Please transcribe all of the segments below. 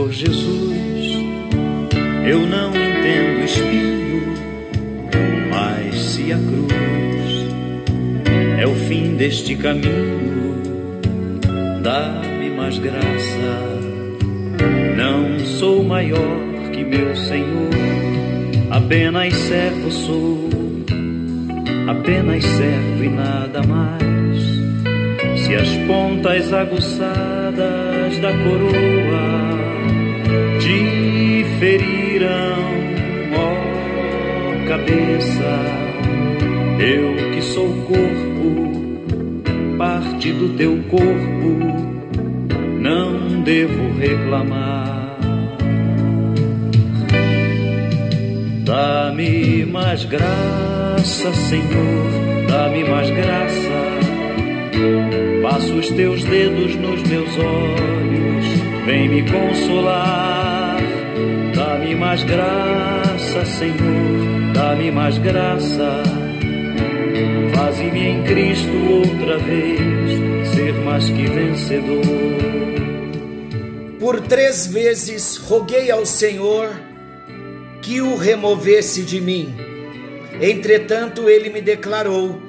Senhor Jesus, eu não entendo espinho, mas se a cruz é o fim deste caminho, dá-me mais graça. Não sou maior que meu Senhor, apenas servo sou, apenas servo e nada mais. Se as pontas aguçadas da coroa te feriram, ó cabeça, eu que sou corpo, parte do teu corpo, não devo reclamar. Dá-me mais graça, Senhor, dá-me mais graça. Passo os teus dedos nos meus olhos, vem me consolar. Dá-me mais graça, Senhor, dá-me mais graça. Faze-me em Cristo outra vez ser mais que vencedor. Por três vezes roguei ao Senhor que o removesse de mim. Entretanto, ele me declarou: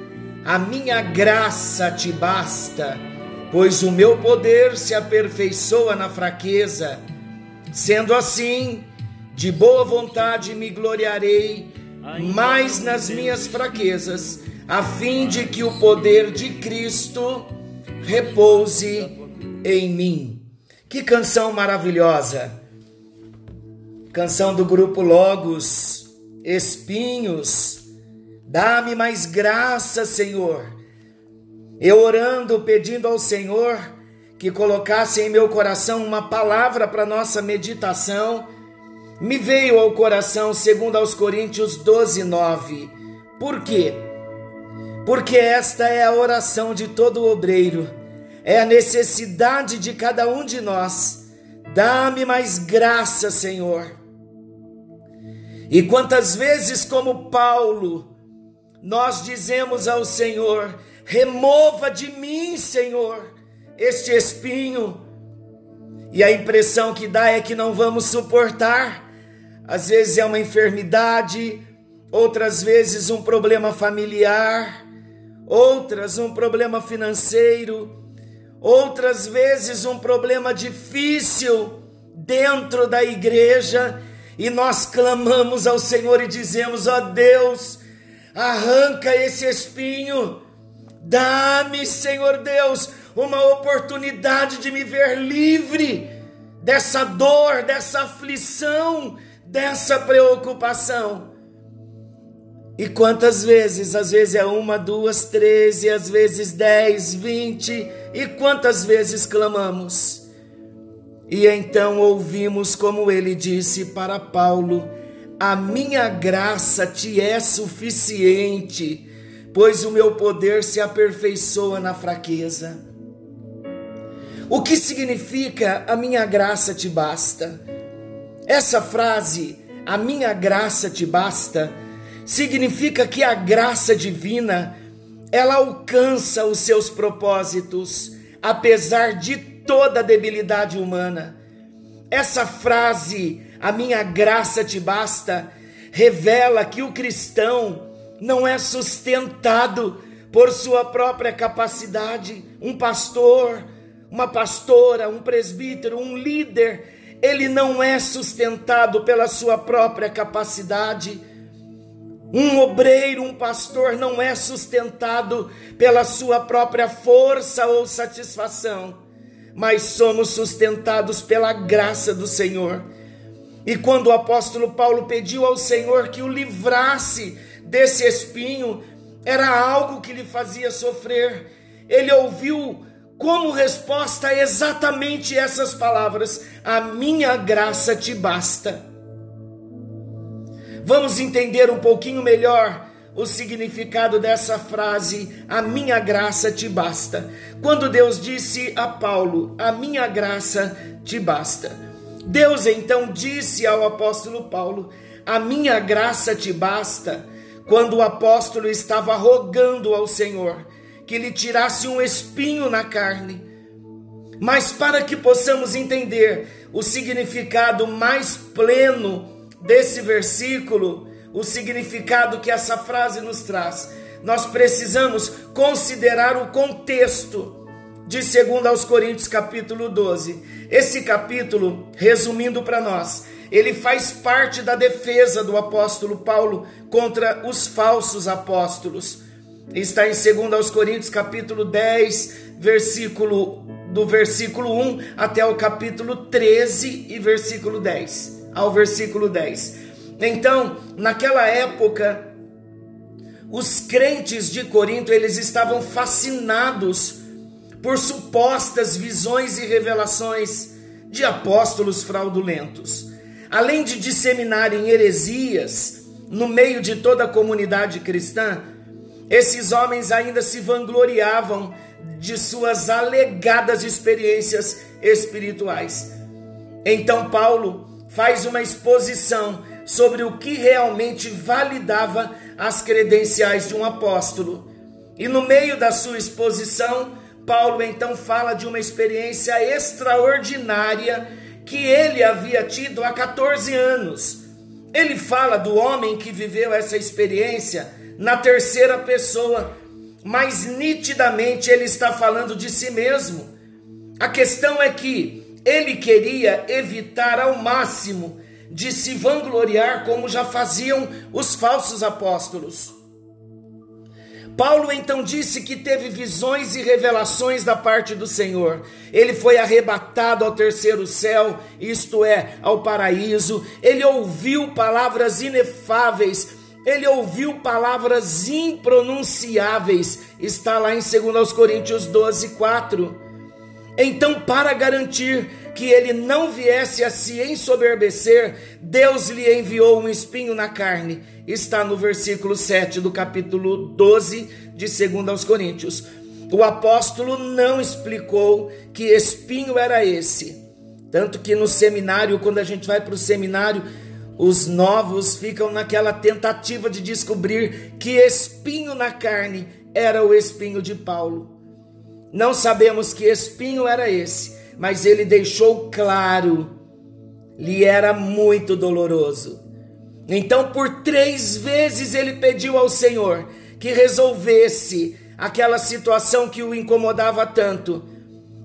A minha graça te basta, pois o meu poder se aperfeiçoa na fraqueza. Sendo assim, de boa vontade me gloriarei mais nas minhas fraquezas, a fim de que o poder de Cristo repouse em mim. Que canção maravilhosa! Canção do grupo Logos, Espinhos, dá-me mais graça, Senhor. Eu orando, pedindo ao Senhor que colocasse em meu coração uma palavra para nossa meditação, me veio ao coração, segundo aos Coríntios 12, 9. Por quê? Porque esta é a oração de todo obreiro, é a necessidade de cada um de nós. Dá-me mais graça, Senhor. E quantas vezes, como Paulo, nós dizemos ao Senhor: remova de mim, Senhor, este espinho. E a impressão que dá é que não vamos suportar. Às vezes é uma enfermidade, outras vezes um problema familiar, outras um problema financeiro, outras vezes um problema difícil dentro da igreja e nós clamamos ao Senhor e dizemos: ó Deus, arranca esse espinho, dá-me, Senhor Deus, uma oportunidade de me ver livre dessa dor, dessa aflição, dessa preocupação. E quantas vezes? Às vezes é uma, duas, treze, às vezes dez, vinte. E quantas vezes clamamos? E então ouvimos como ele disse para Paulo: A minha graça te é suficiente, pois o meu poder se aperfeiçoa na fraqueza. O que significa a minha graça te basta? Essa frase, a minha graça te basta, significa que a graça divina ela alcança os seus propósitos, apesar de toda a debilidade humana. Essa frase, a minha graça te basta, revela que o cristão não é sustentado por sua própria capacidade. Um pastor, uma pastora, um presbítero, um líder, ele não é sustentado pela sua própria capacidade. Um obreiro, um pastor não é sustentado pela sua própria força ou satisfação mas somos sustentados pela graça do Senhor. E quando o apóstolo Paulo pediu ao Senhor que o livrasse desse espinho, era algo que lhe fazia sofrer. Ele ouviu como resposta exatamente essas palavras: A minha graça te basta. Vamos entender um pouquinho melhor o significado dessa frase, a minha graça te basta. Quando Deus disse a Paulo, a minha graça te basta. Deus então disse ao apóstolo Paulo, a minha graça te basta, quando o apóstolo estava rogando ao Senhor que lhe tirasse um espinho na carne. Mas para que possamos entender o significado mais pleno desse versículo, o significado que essa frase nos traz, nós precisamos considerar o contexto de 2 aos Coríntios capítulo 12. Esse capítulo, resumindo para nós, ele faz parte da defesa do apóstolo Paulo contra os falsos apóstolos. Está em 2 aos Coríntios capítulo 10, versículo do versículo 1 até o capítulo 13 e versículo 10, ao versículo 10. Então, naquela época, os crentes de Corinto, eles estavam fascinados por supostas visões e revelações de apóstolos fraudulentos. Além de disseminarem heresias no meio de toda a comunidade cristã, esses homens ainda se vangloriavam de suas alegadas experiências espirituais. Então, Paulo faz uma exposição sobre o que realmente validava as credenciais de um apóstolo. E no meio da sua exposição, Paulo então fala de uma experiência extraordinária que ele havia tido há 14 anos. Ele fala do homem que viveu essa experiência na terceira pessoa, mas nitidamente ele está falando de si mesmo. A questão é que ele queria evitar ao máximo de se vangloriar como já faziam os falsos apóstolos. Paulo então disse que teve visões e revelações da parte do Senhor. Ele foi arrebatado ao terceiro céu, isto é, ao paraíso. Ele ouviu palavras inefáveis ele ouviu palavras impronunciáveis, está lá em 2 Coríntios 12, 4. Então, para garantir que ele não viesse a se ensoberbecer, Deus lhe enviou um espinho na carne, está no versículo 7 do capítulo 12 de 2 Coríntios. O apóstolo não explicou que espinho era esse. Tanto que no seminário, quando a gente vai para o seminário, os novos ficam naquela tentativa de descobrir que espinho na carne era o espinho de Paulo. Não sabemos que espinho era esse, mas ele deixou claro, lhe era muito doloroso. Então, por três vezes, ele pediu ao Senhor que resolvesse aquela situação que o incomodava tanto.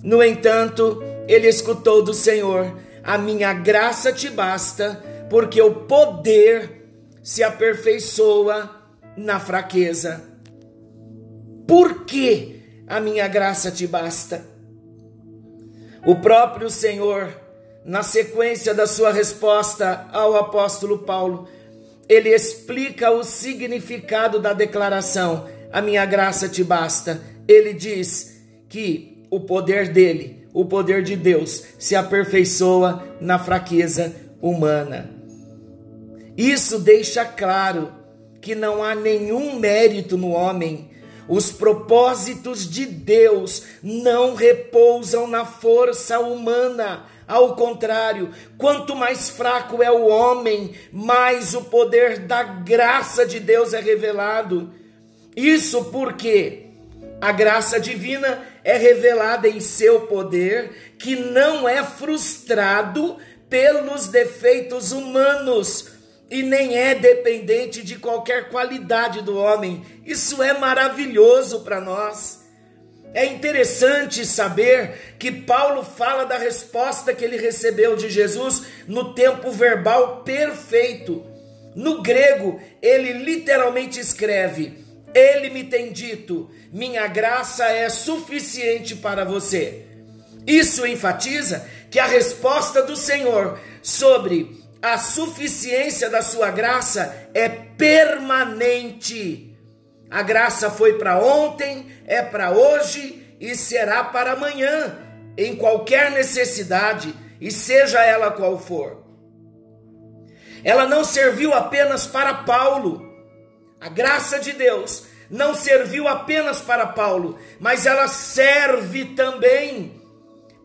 No entanto, ele escutou do Senhor: A minha graça te basta porque o poder se aperfeiçoa na fraqueza. Por que a minha graça te basta? O próprio Senhor, na sequência da sua resposta ao apóstolo Paulo, ele explica o significado da declaração: A minha graça te basta. Ele diz que o poder dele, o poder de Deus, se aperfeiçoa na fraqueza humana. Isso deixa claro que não há nenhum mérito no homem. Os propósitos de Deus não repousam na força humana. Ao contrário, quanto mais fraco é o homem, mais o poder da graça de Deus é revelado. Isso porque a graça divina é revelada em seu poder, que não é frustrado pelos defeitos humanos e nem é dependente de qualquer qualidade do homem. Isso é maravilhoso para nós. É interessante saber que Paulo fala da resposta que ele recebeu de Jesus no tempo verbal perfeito. No grego, ele literalmente escreve: Ele me tem dito, minha graça é suficiente para você. Isso enfatiza que a resposta do Senhor sobre a suficiência da sua graça é permanente. A graça foi para ontem, é para hoje e será para amanhã, em qualquer necessidade, e seja ela qual for. Ela não serviu apenas para Paulo. A graça de Deus não serviu apenas para Paulo, mas ela serve também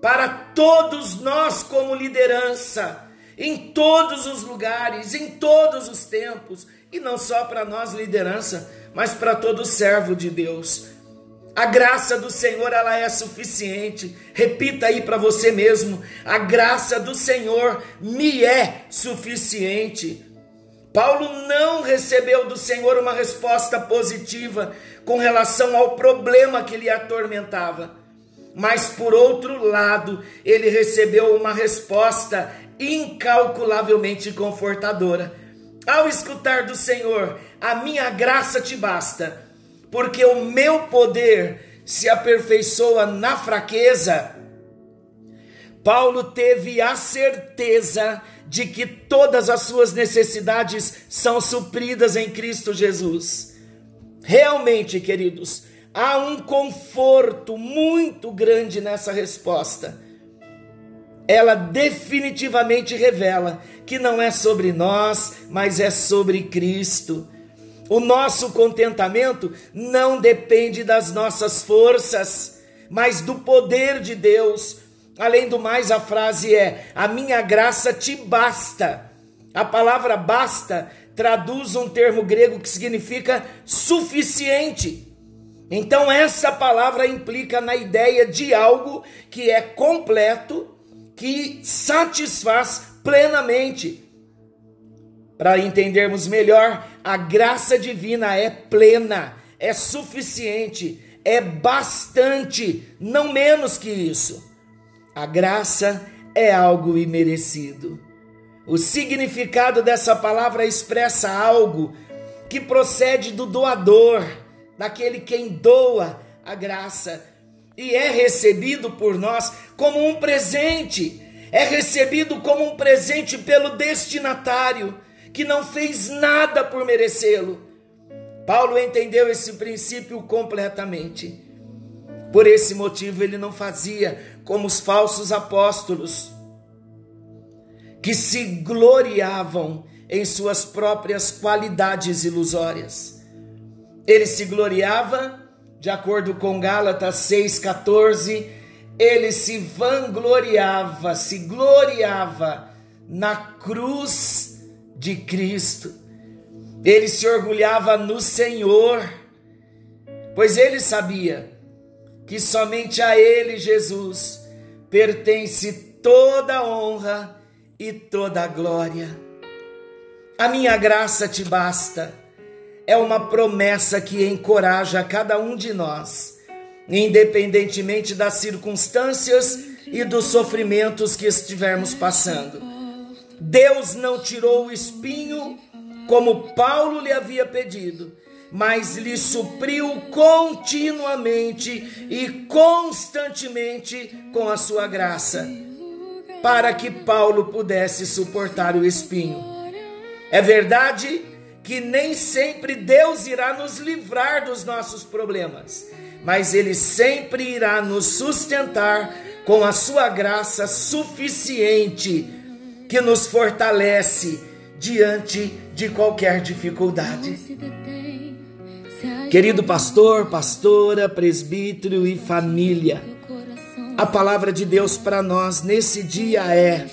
para todos nós como liderança em todos os lugares, em todos os tempos, e não só para nós liderança, mas para todo servo de Deus. A graça do Senhor ela é suficiente. Repita aí para você mesmo: a graça do Senhor me é suficiente. Paulo não recebeu do Senhor uma resposta positiva com relação ao problema que lhe atormentava. Mas por outro lado, ele recebeu uma resposta incalculavelmente confortadora. Ao escutar do Senhor, a minha graça te basta, porque o meu poder se aperfeiçoa na fraqueza. Paulo teve a certeza de que todas as suas necessidades são supridas em Cristo Jesus. Realmente, queridos, há um conforto muito grande nessa resposta ela definitivamente revela que não é sobre nós, mas é sobre Cristo. O nosso contentamento não depende das nossas forças, mas do poder de Deus. Além do mais, a frase é: A minha graça te basta. A palavra basta traduz um termo grego que significa suficiente. Então, essa palavra implica na ideia de algo que é completo que satisfaz plenamente. Para entendermos melhor, a graça divina é plena, é suficiente, é bastante, não menos que isso. A graça é algo imerecido. O significado dessa palavra expressa algo que procede do doador, daquele quem doa a graça e é recebido por nós como um presente, é recebido como um presente pelo destinatário, que não fez nada por merecê-lo. Paulo entendeu esse princípio completamente. Por esse motivo, ele não fazia como os falsos apóstolos, que se gloriavam em suas próprias qualidades ilusórias. Ele se gloriava de acordo com Gálatas 6,14, ele se vangloriava, se gloriava na cruz de Cristo. Ele se orgulhava no Senhor, pois ele sabia que somente a ele, Jesus, pertence toda a honra e toda a glória. A minha graça te basta é uma promessa que encoraja cada um de nós, independentemente das circunstâncias e dos sofrimentos que estivermos passando. Deus não tirou o espinho como Paulo lhe havia pedido, mas lhe supriu continuamente e constantemente com a sua graça, para que Paulo pudesse suportar o espinho. É verdade que nem sempre Deus irá nos livrar dos nossos problemas, mas Ele sempre irá nos sustentar com a Sua graça suficiente, que nos fortalece diante de qualquer dificuldade. Querido pastor, pastora, presbítero e família, a palavra de Deus para nós nesse dia é: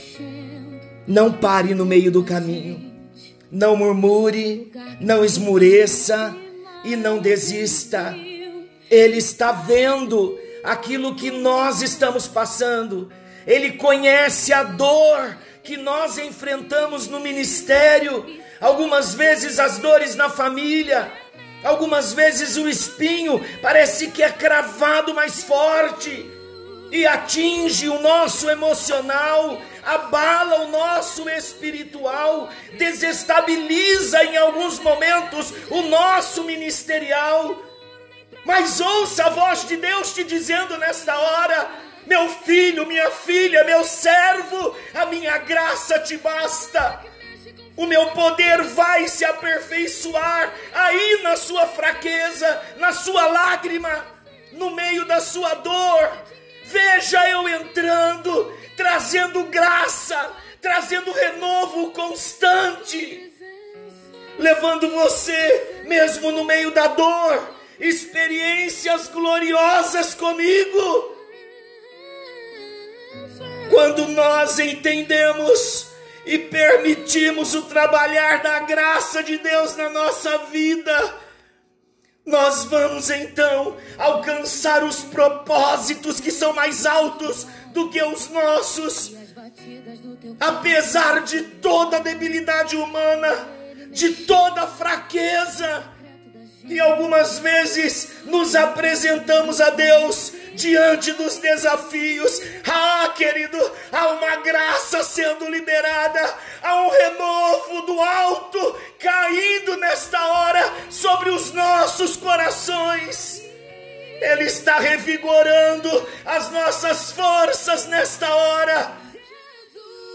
não pare no meio do caminho não murmure, não esmureça e não desista. Ele está vendo aquilo que nós estamos passando. Ele conhece a dor que nós enfrentamos no ministério, algumas vezes as dores na família, algumas vezes o espinho parece que é cravado mais forte e atinge o nosso emocional, abala o nosso espiritual, desestabiliza em alguns momentos o nosso ministerial. Mas ouça a voz de Deus te dizendo nesta hora: meu filho, minha filha, meu servo, a minha graça te basta. O meu poder vai se aperfeiçoar aí na sua fraqueza, na sua lágrima, no meio da sua dor Veja eu entrando, trazendo graça, trazendo renovo constante, levando você, mesmo no meio da dor, experiências gloriosas comigo. Quando nós entendemos e permitimos o trabalhar da graça de Deus na nossa vida, nós vamos então alcançar os propósitos que são mais altos do que os nossos. Apesar de toda a debilidade humana, de toda a fraqueza, e algumas vezes nos apresentamos a Deus diante dos desafios. Ah, querido, há uma graça sendo liberada, há um renovo do alto caindo nesta hora sobre os nossos corações. Ele está revigorando as nossas forças nesta hora.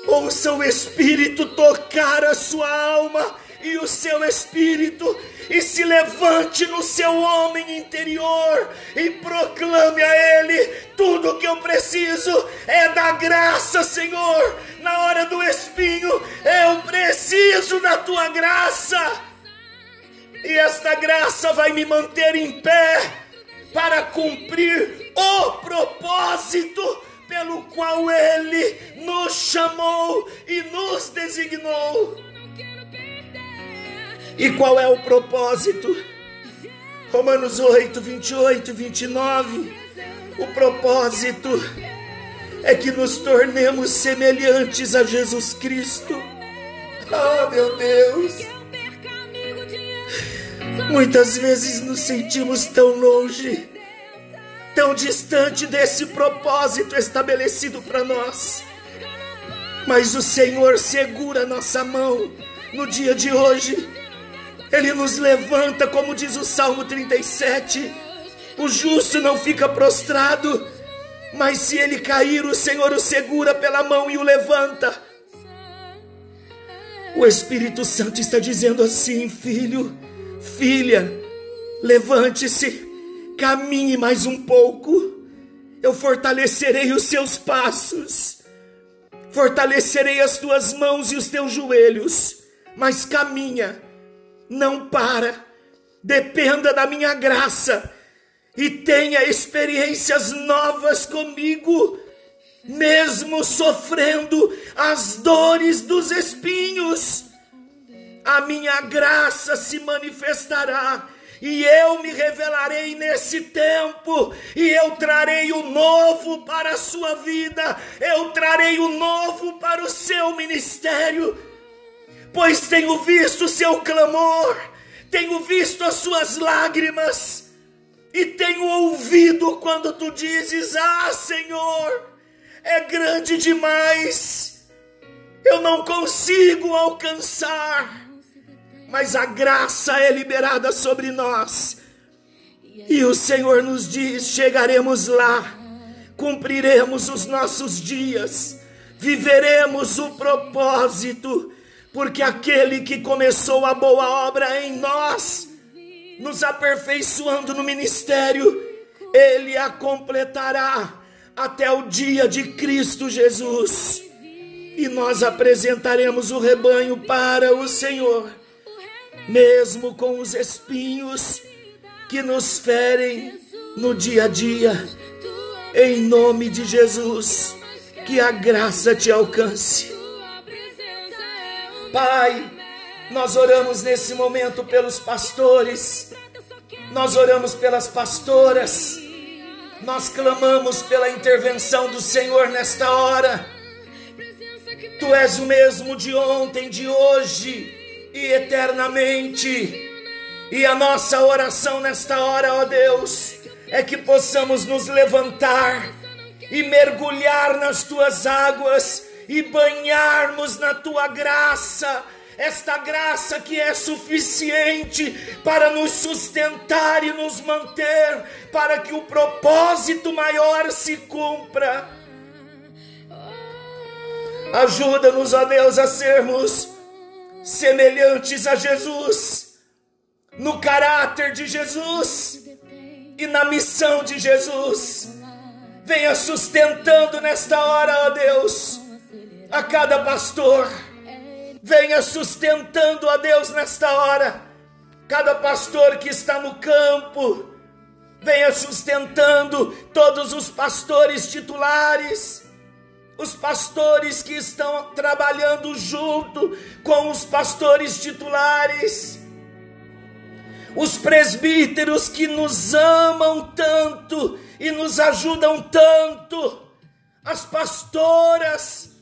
Ouça o Espírito tocar a sua alma e o seu espírito e se levante no seu homem interior e proclame a Ele: tudo que eu preciso é da graça, Senhor. Na hora do espinho, eu preciso da tua graça, e esta graça vai me manter em pé para cumprir o propósito pelo qual Ele nos chamou e nos designou. E qual é o propósito? Romanos 8, 28 e 29. O propósito é que nos tornemos semelhantes a Jesus Cristo. Oh, meu Deus! Muitas vezes nos sentimos tão longe, tão distante desse propósito estabelecido para nós. Mas o Senhor segura nossa mão no dia de hoje ele nos levanta, como diz o Salmo 37. O justo não fica prostrado, mas se ele cair, o Senhor o segura pela mão e o levanta. O Espírito Santo está dizendo assim: filho, filha, levante-se, caminhe mais um pouco, eu fortalecerei os seus passos, fortalecerei as tuas mãos e os teus joelhos, mas caminha não para, dependa da minha graça e tenha experiências novas comigo, mesmo sofrendo as dores dos espinhos. A minha graça se manifestará e eu me revelarei nesse tempo, e eu trarei o novo para a sua vida, eu trarei o novo para o seu ministério pois tenho visto o seu clamor, tenho visto as suas lágrimas, e tenho ouvido quando tu dizes: Ah, Senhor, é grande demais, eu não consigo alcançar, mas a graça é liberada sobre nós, e o Senhor nos diz: chegaremos lá, cumpriremos os nossos dias, viveremos o propósito porque aquele que começou a boa obra em nós, nos aperfeiçoando no ministério, ele a completará até o dia de Cristo Jesus. E nós apresentaremos o rebanho para o Senhor, mesmo com os espinhos que nos ferem no dia a dia. Em nome de Jesus, que a graça te alcance. Pai, nós oramos nesse momento pelos pastores, nós oramos pelas pastoras, nós clamamos pela intervenção do Senhor nesta hora. Tu és o mesmo de ontem, de hoje e eternamente. E a nossa oração nesta hora, ó Deus, é que possamos nos levantar e mergulhar nas tuas águas e banharmos na tua graça, esta graça que é suficiente para nos sustentar e nos manter, para que o propósito maior se cumpra. Ajuda-nos, ó Deus, a sermos semelhantes a Jesus, no caráter de Jesus e na missão de Jesus. Venha sustentando nesta hora, ó Deus a cada pastor. Venha sustentando a Deus nesta hora. Cada pastor que está no campo, venha sustentando todos os pastores titulares, os pastores que estão trabalhando junto com os pastores titulares, os presbíteros que nos amam tanto e nos ajudam tanto, as pastoras,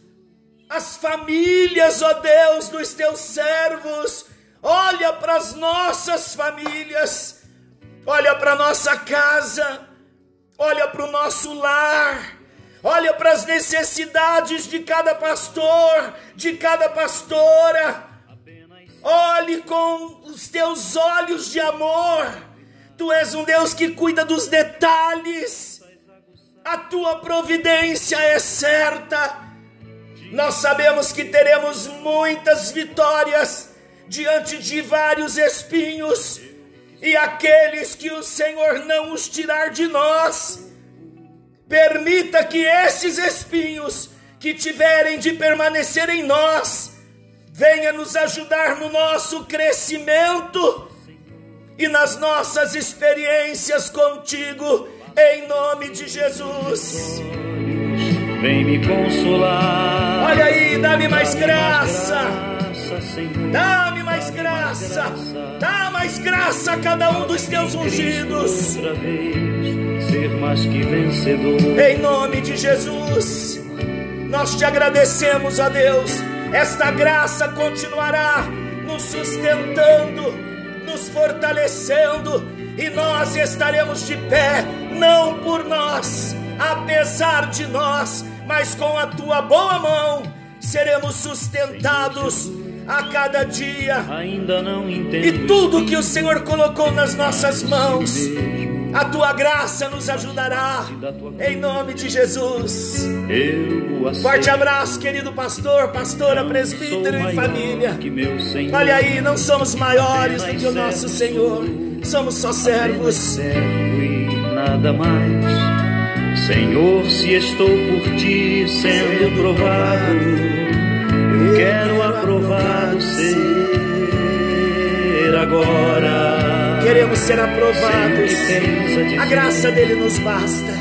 as famílias, ó Deus, dos teus servos, olha para as nossas famílias, olha para nossa casa, olha para o nosso lar, olha para as necessidades de cada pastor, de cada pastora. Olhe com os teus olhos de amor. Tu és um Deus que cuida dos detalhes. A tua providência é certa. Nós sabemos que teremos muitas vitórias diante de vários espinhos e aqueles que o Senhor não os tirar de nós. Permita que esses espinhos que tiverem de permanecer em nós, venha nos ajudar no nosso crescimento e nas nossas experiências contigo, em nome de Jesus. Vem me consolar. Olha aí, dá-me mais graça. Dá-me mais graça, dá mais graça a cada um dos teus ungidos. Ser mais que vencedor. Em nome de Jesus, nós te agradecemos, a Deus. Esta graça continuará nos sustentando, nos fortalecendo, e nós estaremos de pé, não por nós, apesar de nós, mas com a tua boa mão seremos sustentados a cada dia. Ainda não entendo. E tudo que o Senhor colocou nas nossas mãos, a tua graça nos ajudará. Em nome de Jesus. Forte abraço, querido pastor, pastora, presbítero e família. Olha aí, não somos maiores do que o nosso Senhor. Somos só servos. Nada mais. Senhor, se estou por ti sendo provado eu quero aprovado ser agora. Queremos ser aprovados. A graça dele nos basta.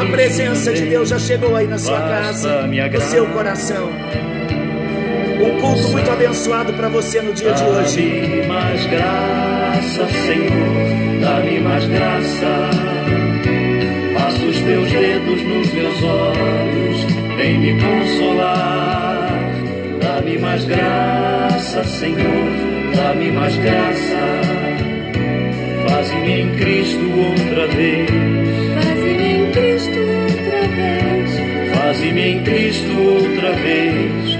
A presença de Deus já chegou aí na sua casa, no seu coração. Um culto muito abençoado para você no dia de hoje. Dá-me mais graça, Senhor, dá-me mais graça. Os meus olhos, vem me consolar. Dá-me mais graça, Senhor, dá-me mais graça. Faze-me em Cristo outra vez. Faze-me em Cristo outra vez. Faze-me em Cristo outra vez.